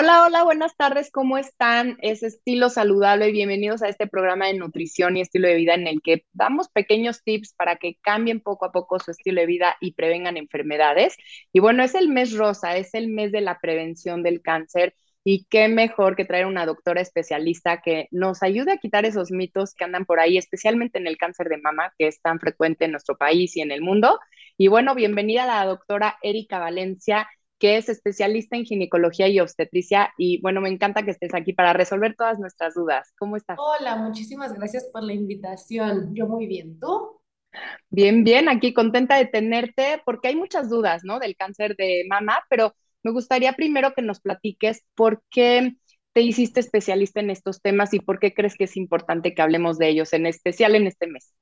Hola, hola, buenas tardes, ¿cómo están? Es Estilo Saludable y bienvenidos a este programa de nutrición y estilo de vida en el que damos pequeños tips para que cambien poco a poco su estilo de vida y prevengan enfermedades. Y bueno, es el mes rosa, es el mes de la prevención del cáncer y qué mejor que traer una doctora especialista que nos ayude a quitar esos mitos que andan por ahí, especialmente en el cáncer de mama, que es tan frecuente en nuestro país y en el mundo. Y bueno, bienvenida a la doctora Erika Valencia que es especialista en ginecología y obstetricia. Y bueno, me encanta que estés aquí para resolver todas nuestras dudas. ¿Cómo estás? Hola, muchísimas gracias por la invitación. Yo muy bien, ¿tú? Bien, bien, aquí contenta de tenerte porque hay muchas dudas, ¿no? Del cáncer de mama, pero me gustaría primero que nos platiques por qué te hiciste especialista en estos temas y por qué crees que es importante que hablemos de ellos, en especial en este mes.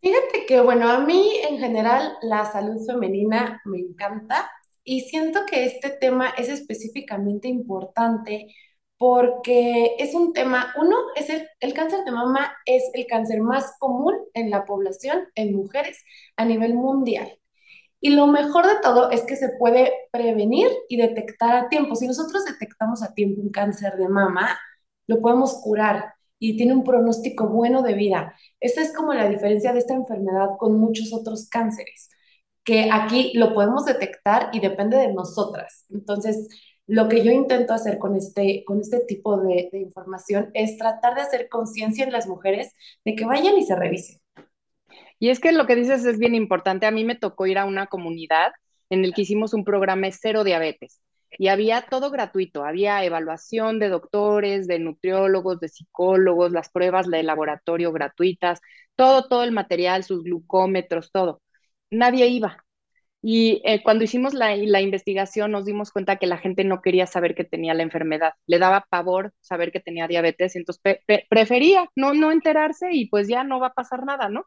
Fíjate que, bueno, a mí en general la salud femenina me encanta. Y siento que este tema es específicamente importante porque es un tema, uno, es el, el, cáncer de mama es el cáncer más común en la población, en mujeres, a nivel mundial. Y lo mejor de todo es que se puede prevenir y detectar a tiempo. Si nosotros detectamos a tiempo un cáncer de mama, lo podemos curar y tiene un pronóstico bueno de vida. Esa es como la diferencia de esta enfermedad con muchos otros cánceres que aquí lo podemos detectar y depende de nosotras. Entonces, lo que yo intento hacer con este, con este tipo de, información es tratar de hacer conciencia en las mujeres de que vayan y se revisen. Y es que lo que dices es bien importante. A mí me tocó ir a una comunidad en el que hicimos un programa cero diabetes y había todo gratuito. Había evaluación de doctores, de nutriólogos, de psicólogos, las pruebas de laboratorio gratuitas, todo, todo el material, sus glucómetros, todo nadie iba. Y eh, cuando hicimos la, investigación nos dimos cuenta que la gente no quería saber que tenía la enfermedad, le daba pavor saber que tenía diabetes, entonces prefería no, no enterarse y pues ya no va a pasar nada, ¿no?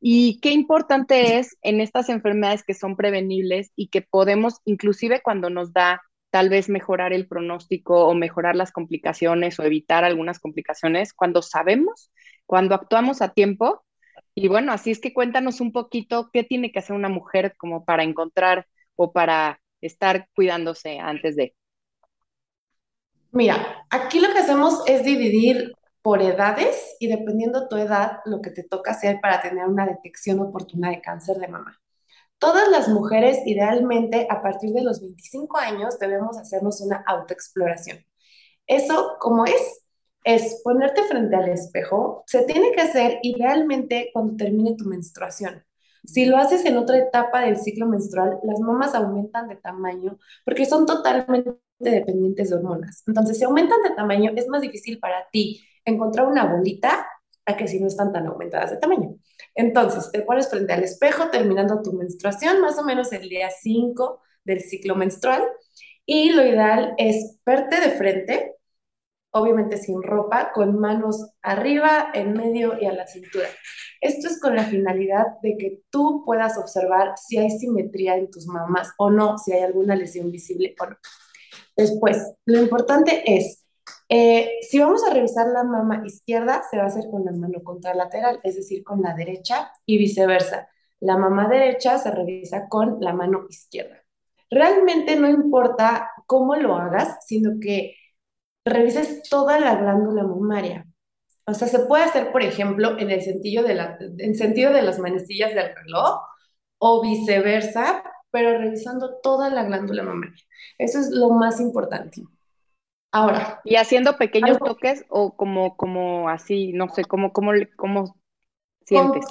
Y qué importante es en estas enfermedades que son prevenibles y que podemos, inclusive cuando nos da tal vez mejorar el pronóstico o mejorar las complicaciones o evitar algunas complicaciones, cuando sabemos, cuando actuamos a tiempo, y bueno, así es que cuéntanos un poquito qué tiene que hacer una mujer como para encontrar o para estar cuidándose antes de. Mira, aquí lo que hacemos es dividir por edades y dependiendo tu edad, lo que te toca hacer para tener una detección oportuna de cáncer de mama. Todas las mujeres, idealmente, a partir de los 25 años, debemos hacernos una autoexploración. Eso, como es, es ponerte frente al espejo. Se tiene que hacer idealmente cuando termine tu menstruación. Si lo haces en otra etapa del ciclo menstrual, las mamas aumentan de tamaño porque son totalmente dependientes de hormonas. Entonces, si aumentan de tamaño, es más difícil para ti encontrar una bolita a que si no están tan aumentadas de tamaño. Entonces, te pones frente al espejo terminando tu menstruación, más o menos el día 5 del ciclo menstrual, y lo ideal es verte de frente, obviamente sin ropa, con manos arriba, en medio y a la cintura. Esto es con la finalidad de que tú puedas observar si hay simetría en tus mamas o no, si hay alguna lesión visible o no. Después, lo importante es, eh, si vamos a revisar la mama izquierda, se va a hacer con la mano contralateral, es decir, con la derecha y viceversa. La mama derecha se revisa con la mano izquierda. Realmente no importa cómo lo hagas, sino que revises toda la glándula mamaria. O sea, se puede hacer, por ejemplo, en el sentido de, la, en sentido de las manecillas del reloj o viceversa, pero revisando toda la glándula mamaria. Eso es lo más importante. Ahora. Y haciendo pequeños toques o como, como así, no sé, como, como, como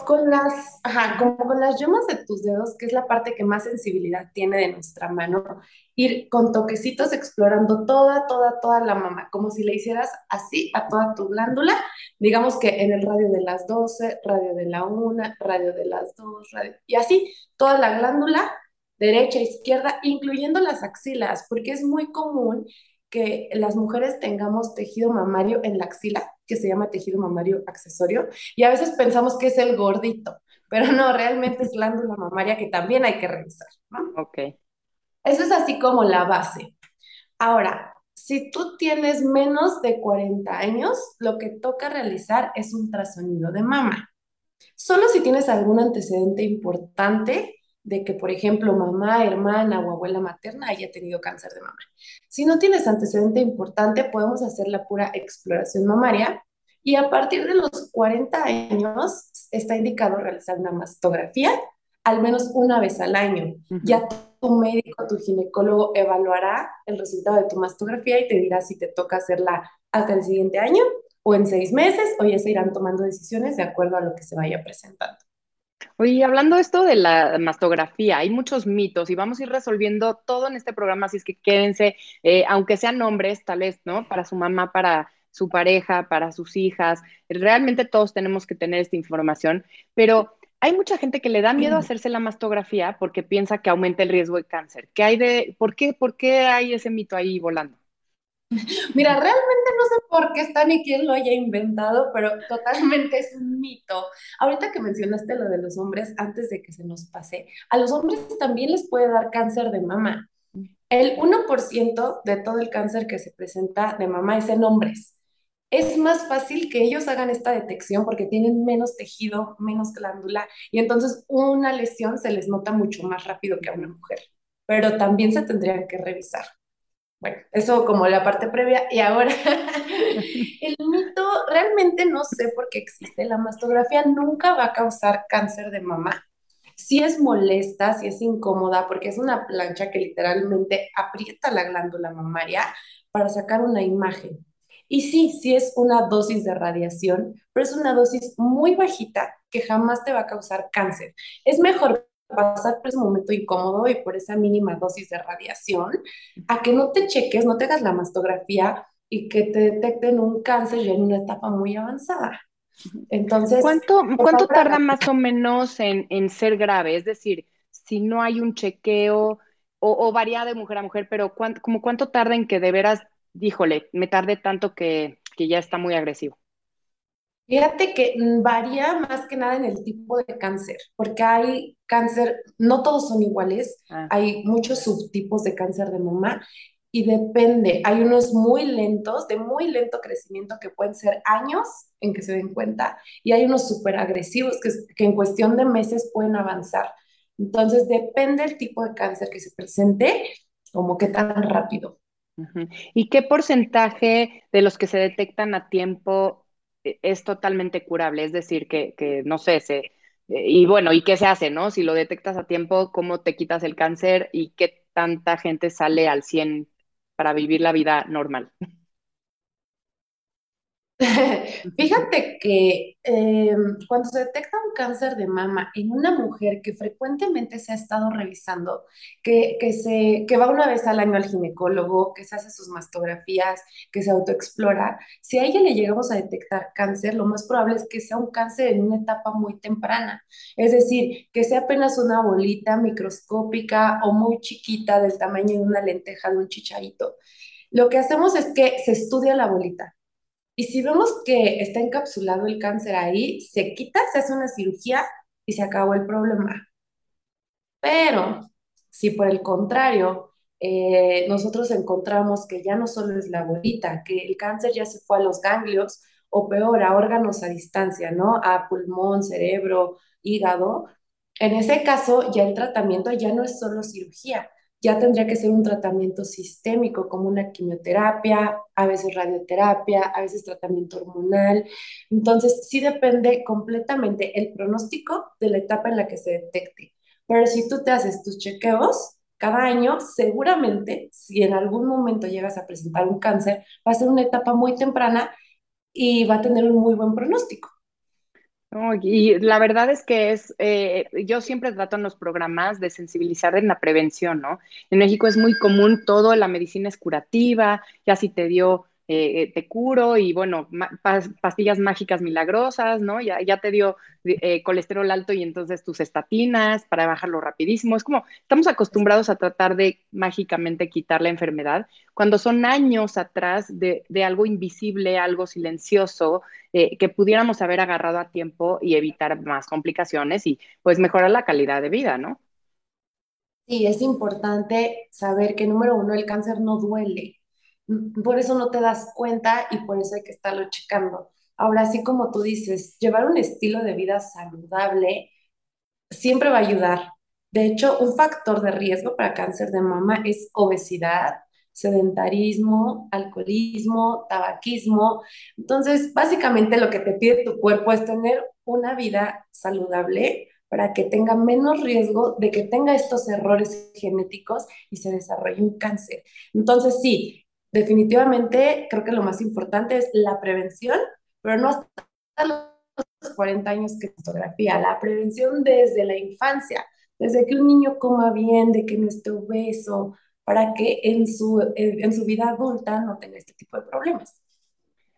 con, las, ajá, como con las yemas de tus dedos, que es la parte que más sensibilidad tiene de nuestra mano, ir con toquecitos explorando toda, toda, toda la mama, como si le hicieras así a toda tu glándula, digamos que en el radio de las 12, radio de la 1, radio de las 2, radio, y así toda la glándula, derecha, izquierda, incluyendo las axilas, porque es muy común que las mujeres tengamos tejido mamario en la axila, que se llama tejido mamario accesorio, y a veces pensamos que es el gordito, pero no, realmente es glándula mamaria que también hay que revisar, ¿no? Ok. Eso es así como la base. Ahora, si tú tienes menos de 40 años, lo que toca realizar es un ultrasonido de mama. Solo si tienes algún antecedente importante de que, por ejemplo, mamá, hermana o abuela materna haya tenido cáncer de mama. Si no tienes antecedente importante, podemos hacer la pura exploración mamaria y a partir de los 40 años está indicado realizar una mastografía al menos una vez al año. Ya tu médico, tu ginecólogo evaluará el resultado de tu mastografía y te dirá si te toca hacerla hasta el siguiente año o en seis meses o ya se irán tomando decisiones de acuerdo a lo que se vaya presentando. Oye, hablando esto de la mastografía, hay muchos mitos y vamos a ir resolviendo todo en este programa, así es que quédense, eh, aunque sean hombres, tal vez, ¿no? Para su mamá, para su pareja, para sus hijas. Realmente todos tenemos que tener esta información, pero hay mucha gente que le da miedo hacerse la mastografía porque piensa que aumenta el riesgo de cáncer. ¿Qué hay de, por qué, por qué hay ese mito ahí volando? Mira, realmente sé por qué está ni quién lo haya inventado, pero totalmente es un mito. Ahorita que mencionaste lo de los hombres, antes de que se nos pase, a los hombres también les puede dar cáncer de mama. El 1% de todo el cáncer que se presenta de mama es en hombres es más fácil que ellos hagan esta detección porque tienen menos tejido, menos glándula, y entonces una lesión se les nota mucho más rápido que a una mujer, pero también se tendrían que revisar. Bueno, eso como la parte previa. Y ahora, el mito, realmente no sé por qué existe. La mastografía nunca va a causar cáncer de mama. Si es molesta, si es incómoda, porque es una plancha que literalmente aprieta la glándula mamaria para sacar una imagen. Y sí, sí es una dosis de radiación, pero es una dosis muy bajita que jamás te va a causar cáncer. Es mejor pasar por ese momento incómodo y por esa mínima dosis de radiación a que no te cheques, no te hagas la mastografía y que te detecten un cáncer ya en una etapa muy avanzada. Entonces, ¿cuánto, ¿cuánto tarda más o menos en, ser grave? Es decir, si no hay un chequeo o, varía de mujer a mujer, pero ¿cuánto, como cuánto tarda en que de veras díjole, me tardé tanto que, ya está muy agresivo? Fíjate que varía más que nada en el tipo de cáncer, porque hay cáncer, no todos son iguales, ah. hay muchos subtipos de cáncer de mama y depende, hay unos muy lentos, de muy lento crecimiento que pueden ser años en que se den cuenta y hay unos súper agresivos que, que en cuestión de meses pueden avanzar. Entonces depende el tipo de cáncer que se presente, como qué tan rápido. ¿Y qué porcentaje de los que se detectan a tiempo es totalmente curable? Es decir, que, no sé, se, eh, y bueno, ¿y qué se hace, no? Si lo detectas a tiempo, ¿cómo te quitas el cáncer y qué tanta gente sale al 100 para vivir la vida normal? Fíjate que em, cuando se detecta un cáncer de mama en una mujer que frecuentemente se ha estado revisando, que, que, se, que va una vez al año al ginecólogo, que se hace sus mastografías, que se autoexplora, si a ella le llegamos a detectar cáncer, lo más probable es que sea un cáncer en una etapa muy temprana, es decir, que sea apenas una bolita microscópica o muy chiquita del tamaño de una lenteja de un chicharito. Lo que hacemos es que se estudia la bolita y si vemos que está encapsulado el cáncer ahí, se quita, se hace una cirugía y se acabó el problema. Pero si por el contrario eh, nosotros encontramos que ya no solo es la bolita, que el cáncer ya se fue a los ganglios o peor, a órganos a distancia, ¿no? A pulmón, cerebro, hígado. En ese caso, ya el tratamiento ya no es solo cirugía, ya tendría que ser un tratamiento sistémico como una quimioterapia, a veces radioterapia, a veces tratamiento hormonal. Entonces, sí depende completamente el pronóstico de la etapa en la que se detecte. Pero si tú te haces tus chequeos cada año, seguramente si en algún momento llegas a presentar un cáncer, va a ser una etapa muy temprana y va a tener un muy buen pronóstico y la verdad es que es, eh, yo siempre trato en los programas de sensibilizar en la prevención, ¿no? En México es muy común todo, la medicina es curativa, ya si te dio eh, eh, te curo y bueno, pastillas mágicas milagrosas, ¿no? Ya, ya te dio eh, colesterol alto y entonces tus estatinas para bajarlo rapidísimo. Es como, estamos acostumbrados a tratar de mágicamente quitar la enfermedad, cuando son años atrás de, algo invisible, algo silencioso, que pudiéramos haber agarrado a tiempo y evitar más complicaciones y pues mejorar la calidad de vida, ¿no? Sí, es importante saber que número uno, el cáncer no duele por eso no te das cuenta y por eso hay que estarlo checando. Ahora, así como tú dices, llevar un estilo de vida saludable siempre va a ayudar. De hecho, un factor de riesgo para cáncer de mama es obesidad, sedentarismo, alcoholismo, tabaquismo. Entonces, básicamente lo que te pide tu cuerpo es tener una vida saludable para que tenga menos riesgo de que tenga estos errores genéticos y se desarrolle un cáncer. Entonces, sí, definitivamente creo que lo más importante es la prevención, pero no hasta los 40 años que fotografía, la prevención desde la infancia, desde que un niño coma bien, de que no esté obeso, para que en su, en su vida adulta no tenga este tipo de problemas.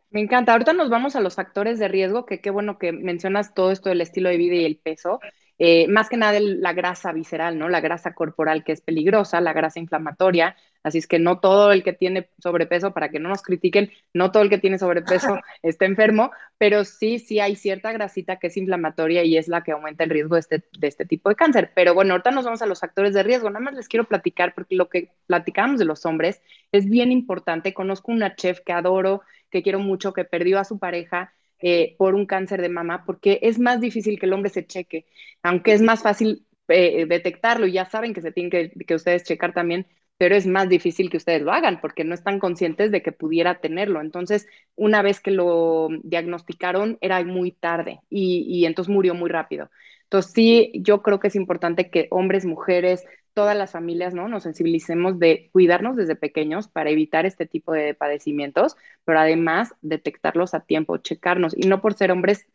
Me encanta. Ahorita nos vamos a los factores de riesgo, que qué bueno que mencionas todo esto del estilo de vida y el peso. Eh, más que nada la grasa visceral, ¿no? La grasa corporal que es peligrosa, la grasa inflamatoria. Así es que no todo el que tiene sobrepeso, para que no nos critiquen, no todo el que tiene sobrepeso está enfermo, pero sí, sí hay cierta grasita que es inflamatoria y es la que aumenta el riesgo de este, de este tipo de cáncer. Pero bueno, ahorita nos vamos a los factores de riesgo. Nada más les quiero platicar porque lo que platicamos de los hombres es bien importante. Conozco una chef que adoro, que quiero mucho, que perdió a su pareja eh, por un cáncer de mama, porque es más difícil que el hombre se cheque, aunque es más fácil eh, detectarlo, y ya saben que se tienen que, que ustedes checar también, pero es más difícil que ustedes lo hagan porque no están conscientes de que pudiera tenerlo. Entonces, una vez que lo diagnosticaron, era muy tarde y, y entonces murió muy rápido. Entonces, sí, yo creo que es importante que hombres, mujeres, todas las familias, ¿no? Nos sensibilicemos de cuidarnos desde pequeños para evitar este tipo de padecimientos, pero además detectarlos a tiempo, checarnos. Y no por ser hombres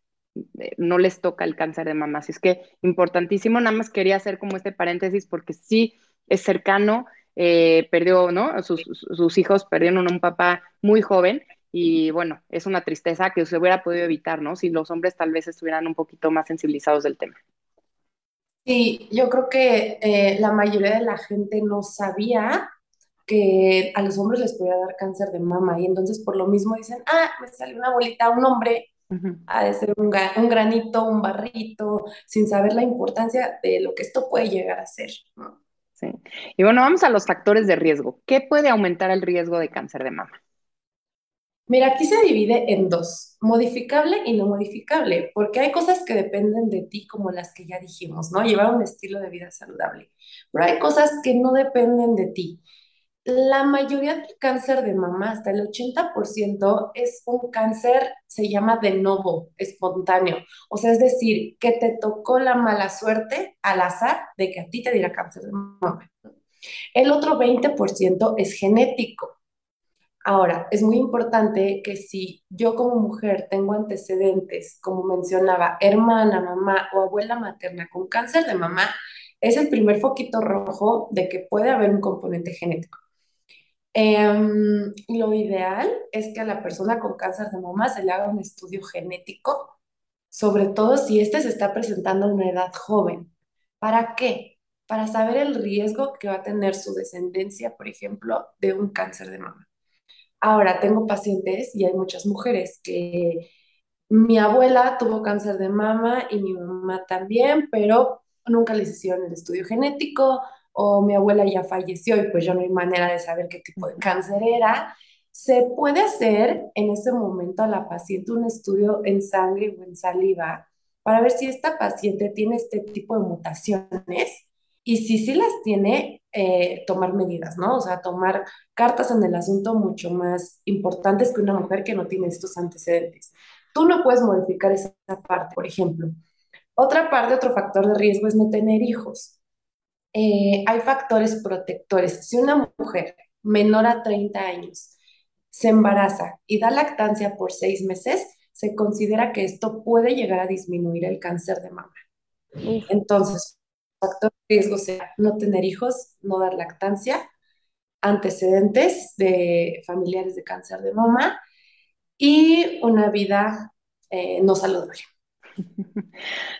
eh, no les toca el cáncer de mama. Así es que importantísimo, nada más quería hacer como este paréntesis porque sí es cercano, eh, perdió, ¿no? Sus, sus, hijos perdieron a un papá muy joven y bueno, es una tristeza que se hubiera podido evitar, ¿no? Si los hombres tal vez estuvieran un poquito más sensibilizados del tema. Sí, yo creo que eh, la mayoría de la gente no sabía que a los hombres les podía dar cáncer de mama y entonces por lo mismo dicen, ah, me salió una bolita, un hombre, ha de ser un, granito, un barrito, sin saber la importancia de lo que esto puede llegar a ser. Y bueno, vamos a los factores de riesgo. ¿Qué puede aumentar el riesgo de cáncer de mama? Mira, aquí se divide en dos, modificable y no modificable, porque hay cosas que dependen de ti, como las que ya dijimos, ¿no? Llevar un estilo de vida saludable, pero hay cosas que no dependen de ti. La mayoría del cáncer de mama, hasta el 80%, es un cáncer, se llama de novo, espontáneo. O sea, es decir, que te tocó la mala suerte al azar de que a ti te diera cáncer de mama. El otro 20% es genético. Ahora, es muy importante que si yo como mujer tengo antecedentes, como mencionaba, hermana, mamá o abuela materna con cáncer de mamá, es el primer foquito rojo de que puede haber un componente genético. Em, lo ideal es que a la persona con cáncer de mamá se le haga un estudio genético, sobre todo si éste se está presentando en una edad joven. ¿Para qué? Para saber el riesgo que va a tener su descendencia, por ejemplo, de un cáncer de mamá. Ahora tengo pacientes y hay muchas mujeres que mi abuela tuvo cáncer de mama y mi mamá también, pero nunca les hicieron el estudio genético o mi abuela ya falleció y pues ya no hay manera de saber qué tipo de cáncer era. Se puede hacer en ese momento a la paciente un estudio en sangre o en saliva para ver si esta paciente tiene este tipo de mutaciones y si sí las tiene, eh, tomar medidas, ¿no? O sea, tomar cartas en el asunto mucho más importantes que una mujer que no tiene estos antecedentes. Tú no puedes modificar esa parte, por ejemplo. Otra parte, otro factor de riesgo es no tener hijos. Eh, hay factores protectores. Si una mujer menor a 30 años se embaraza y da lactancia por seis meses, se considera que esto puede llegar a disminuir el cáncer de mama. Entonces, factor de riesgo sea no tener hijos, no dar lactancia, antecedentes de familiares de cáncer de mama y una vida eh, no saludable.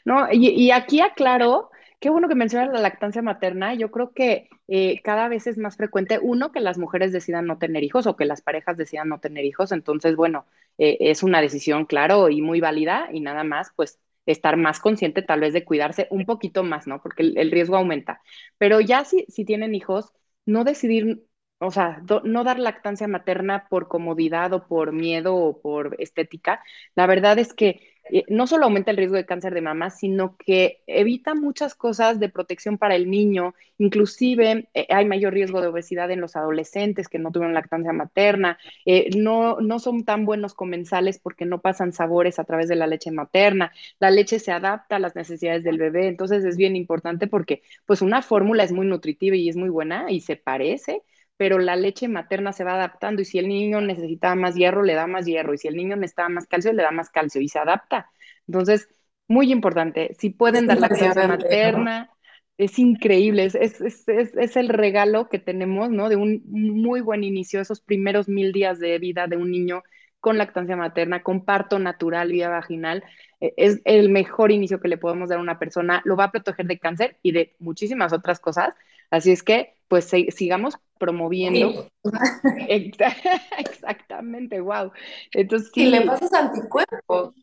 No, y, aquí aclaro, qué bueno que mencionas la lactancia materna. Yo creo que eh, cada vez es más frecuente, uno, que las mujeres decidan no tener hijos o que las parejas decidan no tener hijos. Entonces, bueno, eh, es una decisión, claro, y muy válida y nada más, pues estar más consciente tal vez de cuidarse un poquito más, ¿no? Porque el, riesgo aumenta. Pero ya si, si tienen hijos, no decidir, o sea, no dar lactancia materna por comodidad o por miedo o por estética. La verdad es que no solo aumenta el riesgo de cáncer de mama, sino que evita muchas cosas de protección para el niño, inclusive eh, hay mayor riesgo de obesidad en los adolescentes que no tuvieron lactancia materna, eh, no, no son tan buenos comensales porque no pasan sabores a través de la leche materna, la leche se adapta a las necesidades del bebé, entonces es bien importante porque pues una fórmula es muy nutritiva y es muy buena y se parece, pero la leche materna se va adaptando y si el niño necesitaba más hierro, le da más hierro y si el niño necesitaba más calcio, le da más calcio y se adapta. Entonces, muy importante, si pueden dar la lactancia materna, es increíble, es, es, es, es, el regalo que tenemos, ¿no? De un muy buen inicio, esos primeros mil días de vida de un niño con lactancia materna, con parto natural, vía vaginal, e, es el mejor inicio que le podemos dar a una persona, lo va a proteger de cáncer y de muchísimas otras cosas. Así es que, pues, sigamos promoviendo. Exactamente, wow. Entonces, sí. Y le pasas anticuerpos.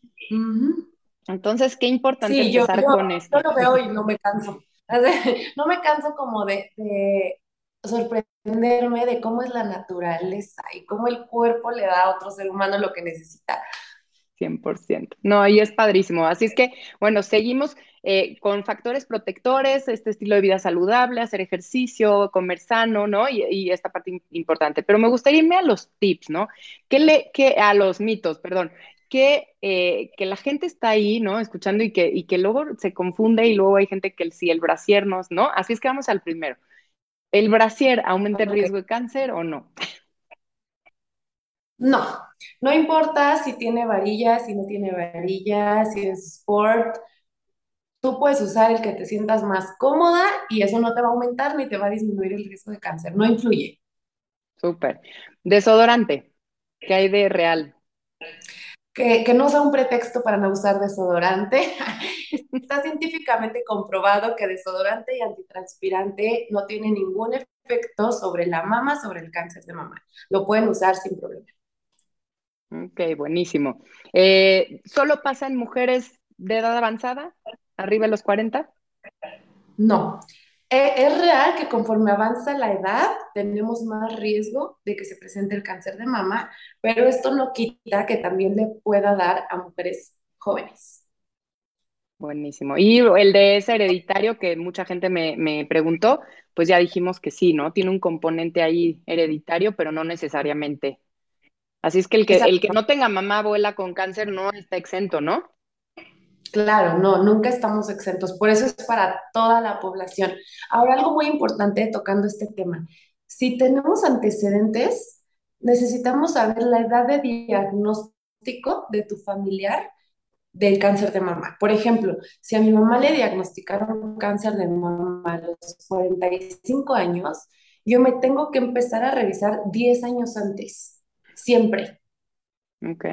Entonces, qué importante empezar con esto. Yo lo veo y no me canso. No me canso como de, de sorprenderme de cómo es la naturaleza y cómo el cuerpo le da a otro ser humano lo que necesita. 100%. No, y es padrísimo. Así es que, bueno, seguimos eh, con factores protectores, este estilo de vida saludable, hacer ejercicio, comer sano, ¿no? Y, esta parte importante. Pero me gustaría irme a los tips, ¿no? ¿Qué le, que, a los mitos, perdón. Que, eh, que la gente está ahí, ¿no? Escuchando y que, y que luego se confunde y luego hay gente que si el brasier no, ¿no? Así es que vamos al primero. ¿El brasier aumenta el riesgo de cáncer o no? No, no importa si tiene varillas, si no tiene varillas, si es sport, tú puedes usar el que te sientas más cómoda y eso no te va a aumentar ni te va a disminuir el riesgo de cáncer, no influye. Súper. Desodorante, ¿qué hay de real? Que, que, no sea un pretexto para no usar desodorante. Está científicamente comprobado que desodorante y antitranspirante no tienen ningún efecto sobre la mama, sobre el cáncer de mama. Lo pueden usar sin problema. Ok, buenísimo. Eh, ¿Solo pasa en mujeres de edad avanzada, arriba de los 40? No. Eh, es real que conforme avanza la edad tenemos más riesgo de que se presente el cáncer de mama, pero esto no quita que también le pueda dar a mujeres jóvenes. Buenísimo. Y el de ese hereditario que mucha gente me, me, preguntó, pues ya dijimos que sí, ¿no? Tiene un componente ahí hereditario, pero no necesariamente Así es que el que, el que no tenga mamá, abuela con cáncer no está exento, ¿no? Claro, no, nunca estamos exentos. Por eso es para toda la población. Ahora, algo muy importante tocando este tema. Si tenemos antecedentes, necesitamos saber la edad de diagnóstico de tu familiar del cáncer de mama. Por ejemplo, si a mi mamá le diagnosticaron cáncer de mama a los 45 años, yo me tengo que empezar a revisar 10 años antes siempre. Ok.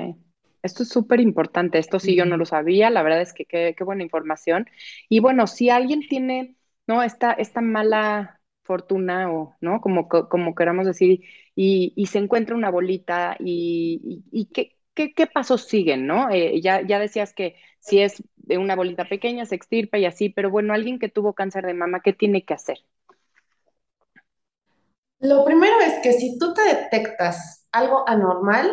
Esto es súper importante, esto sí yo no lo sabía, la verdad es que qué, buena información. Y bueno, si alguien tiene, ¿no? Esta, esta mala fortuna o, ¿no? Como, como queramos decir, y, se encuentra una bolita y, ¿qué, qué, pasos siguen, ¿no? Eh, ya, ya decías que si es de una bolita pequeña, se extirpa y así, pero bueno, alguien que tuvo cáncer de mama, ¿qué tiene que hacer? Lo primero es que si tú te detectas algo anormal,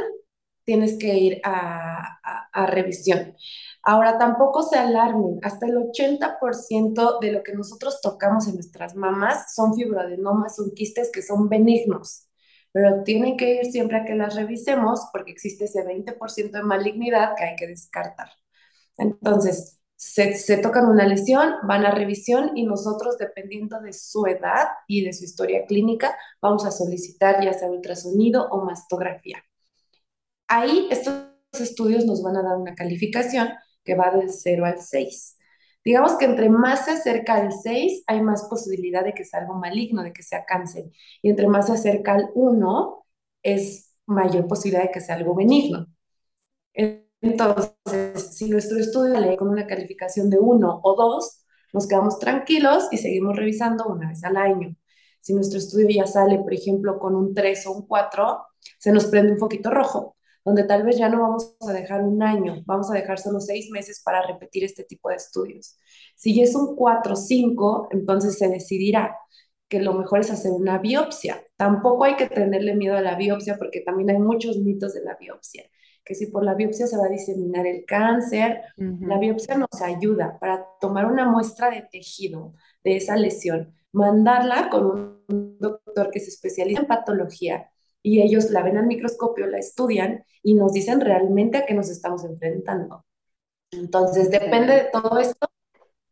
tienes que ir a, revisión. Ahora, tampoco se alarmen, hasta el 80% de lo que nosotros tocamos en nuestras mamas son fibroadenomas, son quistes que son benignos, pero tienen que ir siempre a que las revisemos porque existe ese 20% de malignidad que hay que descartar. Entonces, se, tocan una lesión, van a revisión y nosotros, dependiendo de su edad y de su historia clínica, vamos a solicitar ya sea ultrasonido o mastografía. Ahí estos estudios nos van a dar una calificación que va del 0 al 6. Digamos que entre más se acerca al 6, hay más posibilidad de que sea algo maligno, de que sea cáncer. Y entre más se acerca al 1, es mayor posibilidad de que sea algo benigno. Entonces, si nuestro estudio lee con una calificación de 1 o 2, nos quedamos tranquilos y seguimos revisando una vez al año. Si nuestro estudio ya sale, por ejemplo, con un 3 o un 4, se nos prende un foquito rojo, donde tal vez ya no vamos a dejar un año, vamos a dejar solo seis meses para repetir este tipo de estudios. Si es un 4 o 5, entonces se decidirá que lo mejor es hacer una biopsia. Tampoco hay que tenerle miedo a la biopsia porque también hay muchos mitos de la biopsia que si por la biopsia se va a diseminar el cáncer, la biopsia nos ayuda para tomar una muestra de tejido de esa lesión, mandarla con un doctor que se especializa en patología y ellos la ven al microscopio, la estudian y nos dicen realmente a qué nos estamos enfrentando. Entonces, depende de todo esto,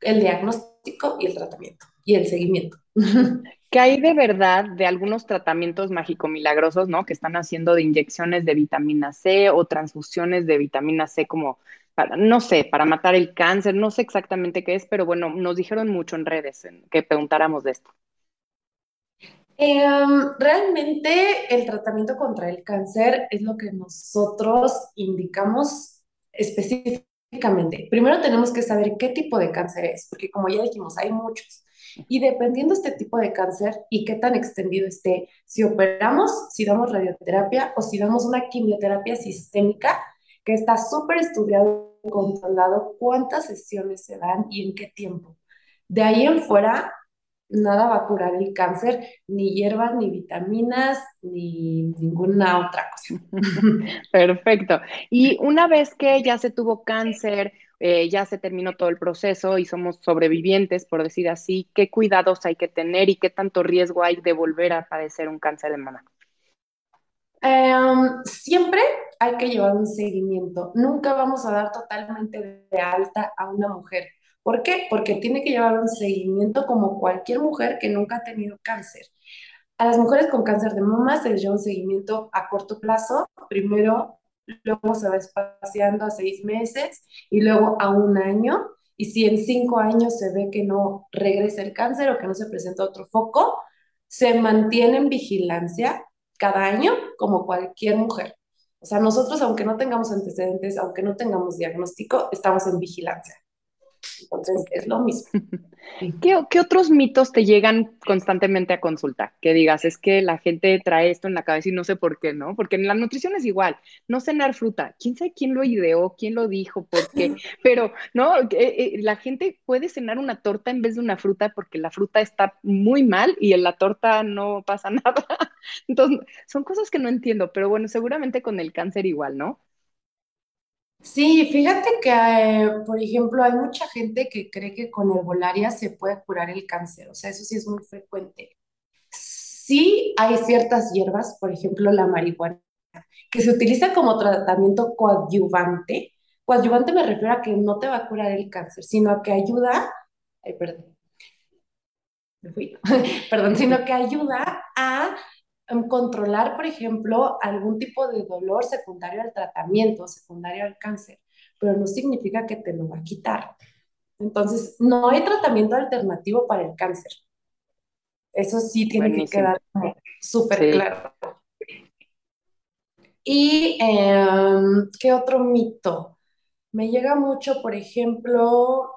el diagnóstico y el tratamiento y el seguimiento. ¿Qué hay de verdad de algunos tratamientos mágico-milagrosos, ¿no? Que están haciendo de inyecciones de vitamina C o transfusiones de vitamina C como para, no sé, para matar el cáncer, no sé exactamente qué es, pero bueno, nos dijeron mucho en redes que preguntáramos de esto. Em, realmente el tratamiento contra el cáncer es lo que nosotros indicamos específicamente. Primero tenemos que saber qué tipo de cáncer es, porque como ya dijimos, hay muchos. Y dependiendo este tipo de cáncer y qué tan extendido esté, si operamos, si damos radioterapia o si damos una quimioterapia sistémica, que está súper estudiado y controlado cuántas sesiones se dan y en qué tiempo. De ahí en fuera, nada va a curar el cáncer, ni hierbas, ni vitaminas, ni ninguna otra cosa. Perfecto. Y una vez que ya se tuvo cáncer eh, ya se terminó todo el proceso y somos sobrevivientes, por decir así, ¿qué cuidados hay que tener y qué tanto riesgo hay de volver a padecer un cáncer de mama? Em, siempre hay que llevar un seguimiento. Nunca vamos a dar totalmente de alta a una mujer. ¿Por qué? Porque tiene que llevar un seguimiento como cualquier mujer que nunca ha tenido cáncer. A las mujeres con cáncer de mama se les lleva un seguimiento a corto plazo. Primero luego se va espaciando a seis meses y luego a un año. Y si en cinco años se ve que no regresa el cáncer o que no se presenta otro foco, se mantiene en vigilancia cada año como cualquier mujer. O sea, nosotros, aunque no tengamos antecedentes, aunque no tengamos diagnóstico, estamos en vigilancia. Entonces, es lo mismo. ¿Qué, otros mitos te llegan constantemente a consulta? Que digas, es que la gente trae esto en la cabeza y no sé por qué, ¿no? Porque en la nutrición es igual, no cenar fruta, quién sabe quién lo ideó, quién lo dijo, por qué, pero, ¿no? Eh, eh, la gente puede cenar una torta en vez de una fruta porque la fruta está muy mal y en la torta no pasa nada. Entonces, son cosas que no entiendo, pero bueno, seguramente con el cáncer igual, ¿no? Sí, fíjate que, eh, por ejemplo, hay mucha gente que cree que con herbolaria se puede curar el cáncer, o sea, eso sí es muy frecuente. Sí hay ciertas hierbas, por ejemplo, la marihuana, que se utiliza como tratamiento coadyuvante. Coadyuvante me refiero a que no te va a curar el cáncer, sino que ayuda, ay, perdón, me fui, perdón, sino que ayuda a controlar, por ejemplo, algún tipo de dolor secundario al tratamiento, secundario al cáncer, pero no significa que te lo va a quitar. Entonces, no hay tratamiento alternativo para el cáncer. Eso sí tiene que quedar súper claro. ¿Y em, qué otro mito? Me llega mucho, por ejemplo,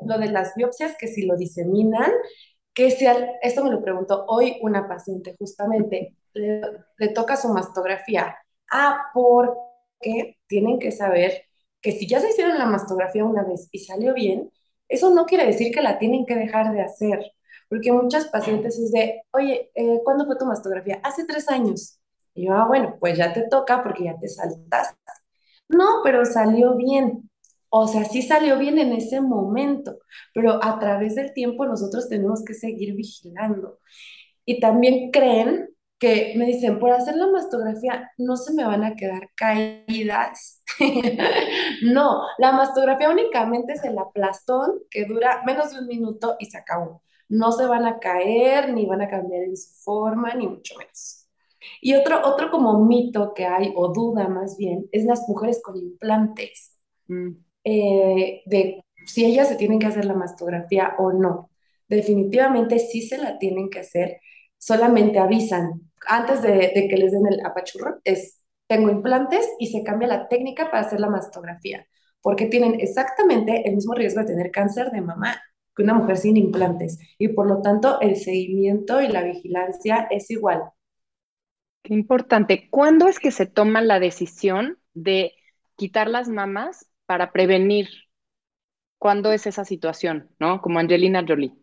lo de las biopsias, que si lo diseminan, que sea, esto me lo preguntó hoy una paciente justamente, le, toca su mastografía. Ah, porque tienen que saber que si ya se hicieron la mastografía una vez y salió bien, eso no quiere decir que la tienen que dejar de hacer, porque muchas pacientes es de, oye, eh, ¿cuándo fue tu mastografía? Hace tres años. Y yo, ah, bueno, pues ya te toca porque ya te saltaste. No, pero salió bien. O sea, sí salió bien en ese momento, pero a través del tiempo nosotros tenemos que seguir vigilando. Y también creen que me dicen, por hacer la mastografía no se me van a quedar caídas. no, la mastografía únicamente es el aplastón que dura menos de un minuto y se acabó. No se van a caer, ni van a cambiar en su forma, ni mucho menos. Y otro, otro como mito que hay, o duda más bien, es las mujeres con implantes. Mm. Eh, de si ellas se tienen que hacer la mastografía o no. Definitivamente sí se la tienen que hacer, solamente avisan antes de, que les den el apachurro, es tengo implantes y se cambia la técnica para hacer la mastografía, porque tienen exactamente el mismo riesgo de tener cáncer de mamá que una mujer sin implantes y por lo tanto el seguimiento y la vigilancia es igual. Qué importante. ¿Cuándo es que se toma la decisión de quitar las mamas para prevenir cuándo es esa situación, ¿no? Como Angelina Jolie.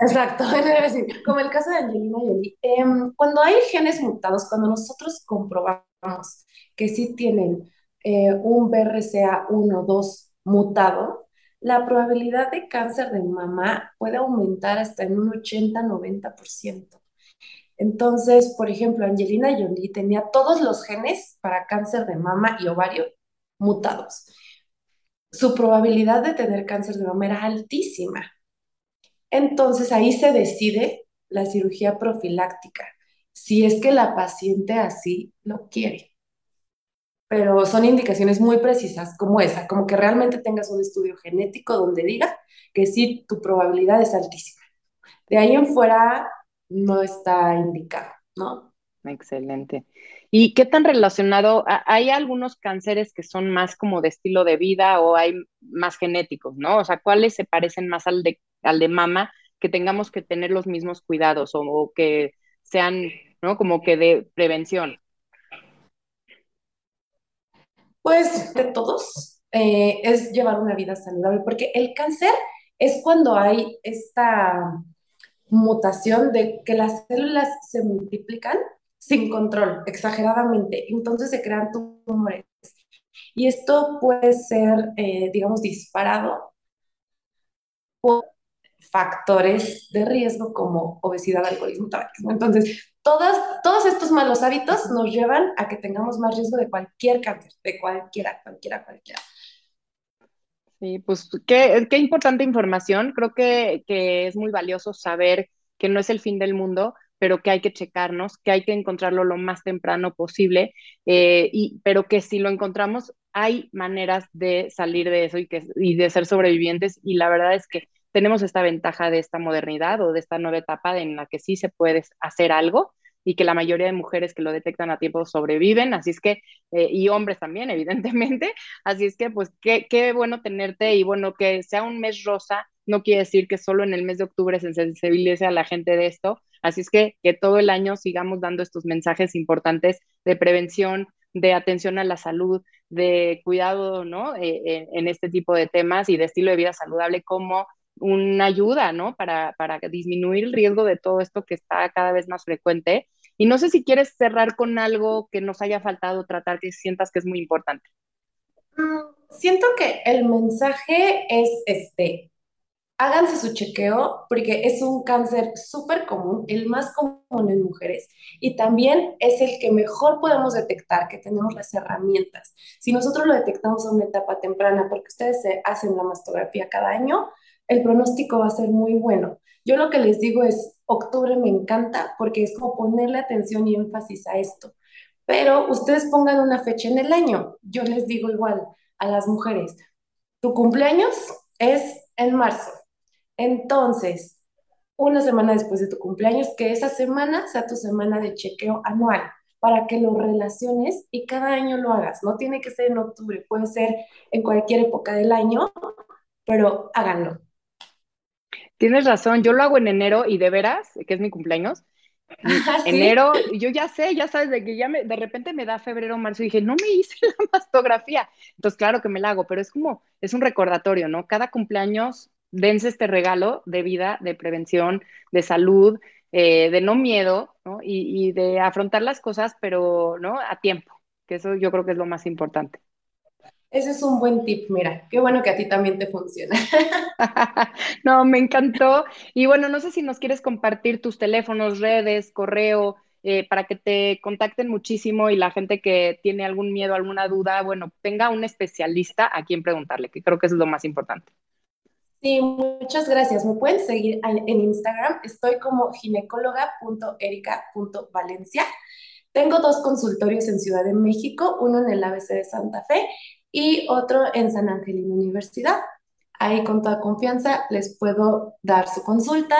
Exacto, como el caso de Angelina Jolie. Em, cuando hay genes mutados, cuando nosotros comprobamos que sí tienen eh, un BRCA1 o 2 mutado, la probabilidad de cáncer de mama puede aumentar hasta en un 80-90%. Entonces, por ejemplo, Angelina Jolie tenía todos los genes para cáncer de mama y ovario mutados. Su probabilidad de tener cáncer de mama era altísima. Entonces ahí se decide la cirugía profiláctica, si es que la paciente así lo quiere pero son indicaciones muy precisas como esa, como que realmente tengas un estudio genético donde diga que sí, tu probabilidad es altísima. De ahí en fuera no está indicado, ¿no? Excelente. ¿Y qué tan relacionado? ¿Hay algunos cánceres que son más como de estilo de vida o hay más genéticos, ¿no? O sea, ¿cuáles se parecen más al de, al de mama que tengamos que tener los mismos cuidados o, que sean, ¿no? Como que de prevención. Pues de todos eh, es llevar una vida saludable, porque el cáncer es cuando hay esta mutación de que las células se multiplican sin control, exageradamente, entonces se crean tumores. Y esto puede ser, eh, digamos, disparado por factores de riesgo como obesidad, alcoholismo, tabaquismo. Entonces, todos estos malos hábitos nos llevan a que tengamos más riesgo de cualquier cáncer, de cualquiera, cualquiera, cualquiera. Sí, pues qué, qué importante información. Creo que, que, es muy valioso saber que no es el fin del mundo, pero que hay que checarnos, que hay que encontrarlo lo más temprano posible, eh, y, pero que si lo encontramos, hay maneras de salir de eso y, que, y de ser sobrevivientes. Y la verdad es que tenemos esta ventaja de esta modernidad o de esta nueva etapa en la que sí se puede hacer algo y que la mayoría de mujeres que lo detectan a tiempo sobreviven, así es que, eh, y hombres también, evidentemente, así es que, pues, qué, qué bueno tenerte y bueno, que sea un mes rosa, no quiere decir que solo en el mes de octubre se sensibilice a la gente de esto, así es que que todo el año sigamos dando estos mensajes importantes de prevención, de atención a la salud, de cuidado, ¿no? Eh, en este tipo de temas y de estilo de vida saludable como una ayuda, ¿no? Para, para disminuir el riesgo de todo esto que está cada vez más frecuente. Y no sé si quieres cerrar con algo que nos haya faltado tratar, que sientas que es muy importante. Mm, siento que el mensaje es este, háganse su chequeo porque es un cáncer súper común, el más común en mujeres y también es el que mejor podemos detectar, que tenemos las herramientas. Si nosotros lo detectamos en una etapa temprana, porque ustedes se hacen la mastografía cada año, el pronóstico va a ser muy bueno. Yo lo que les digo es, octubre me encanta porque es como ponerle atención y énfasis a esto. Pero ustedes pongan una fecha en el año. Yo les digo igual a las mujeres, tu cumpleaños es en marzo. Entonces, una semana después de tu cumpleaños, que esa semana sea tu semana de chequeo anual para que lo relaciones y cada año lo hagas. No tiene que ser en octubre, puede ser en cualquier época del año, pero háganlo. Tienes razón, yo lo hago en enero y de veras, que es mi cumpleaños. Ah, enero, yo ya sé, ya sabes, de que ya me, de repente me da febrero, marzo y dije, no me hice la mastografía. Entonces, claro que me la hago, pero es como, es un recordatorio, ¿no? Cada cumpleaños dense este regalo de vida, de prevención, de salud, eh, de no miedo, ¿no? Y, y de afrontar las cosas, pero, ¿no? A tiempo, que eso yo creo que es lo más importante. Ese es un buen tip, mira, qué bueno que a ti también te funciona. no, me encantó. Y bueno, no sé si nos quieres compartir tus teléfonos, redes, correo, eh, para que te contacten muchísimo y la gente que tiene algún miedo, alguna duda, bueno, tenga un especialista a quien preguntarle, que creo que es lo más importante. Sí, muchas gracias. Me pueden seguir en Instagram. Estoy como ginecóloga.erica.valencia. Tengo dos consultorios en Ciudad de México, uno en el ABC de Santa Fe y otro en San Angelino Universidad. Ahí con toda confianza les puedo dar su consulta.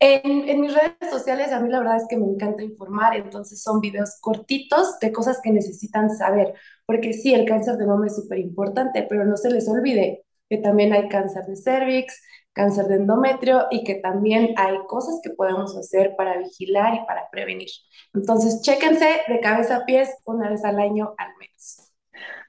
En, mis redes sociales a mí la verdad es que me encanta informar, entonces son videos cortitos de cosas que necesitan saber, porque sí, el cáncer de mama es súper importante, pero no se les olvide que también hay cáncer de cervix, cáncer de endometrio y que también hay cosas que podemos hacer para vigilar y para prevenir. Entonces, chéquense de cabeza a pies una vez al año al menos.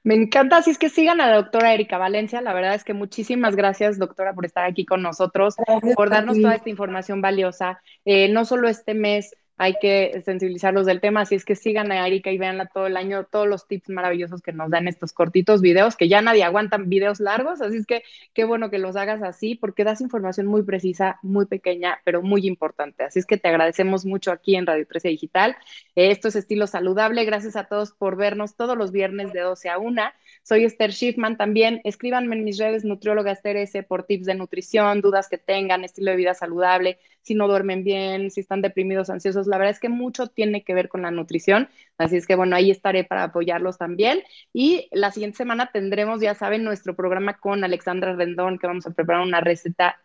Me encanta, así es que sigan a la doctora Erika Valencia. La verdad es que muchísimas gracias, doctora, por estar aquí con nosotros, por darnos toda esta información valiosa. Eh, no solo este mes, hay que sensibilizarlos del tema, así es que sigan a Erika y véanla todo el año, todos los tips maravillosos que nos dan estos cortitos videos, que ya nadie aguanta videos largos, así es que qué bueno que los hagas así, porque das información muy precisa, muy pequeña, pero muy importante. Así es que te agradecemos mucho aquí en Radio 13 Digital. esto es Estilo Saludable, gracias a todos por vernos todos los viernes de 12 a 1. Soy Esther Schiffman también, escríbanme en mis redes nutrióloga Esther S por tips de nutrición, dudas que tengan, estilo de vida saludable, si no duermen bien, si están deprimidos, ansiosos. La verdad es que mucho tiene que ver con la nutrición. Así es que bueno, ahí estaré para apoyarlos también. Y la siguiente semana tendremos, ya saben, nuestro programa con Alexandra Rendón, que vamos a preparar una receta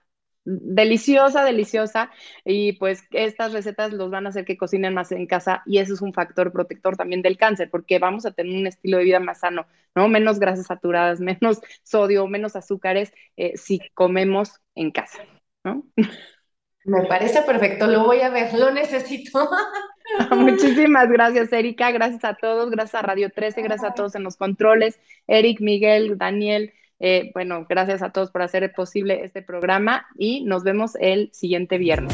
deliciosa, deliciosa. Y pues estas recetas los van a hacer que cocinen más en casa y eso es un factor protector también del cáncer, porque vamos a tener un estilo de vida más sano, ¿no? Menos grasas saturadas, menos sodio, menos azúcares eh, si comemos en casa, ¿no? Me parece perfecto, lo voy a ver, lo necesito. Muchísimas gracias, Erika. Gracias a todos, gracias a Radio 13, gracias a todos en los controles. Eric, Miguel, Daniel, eh, bueno, gracias a todos por hacer posible este programa y nos vemos el siguiente viernes.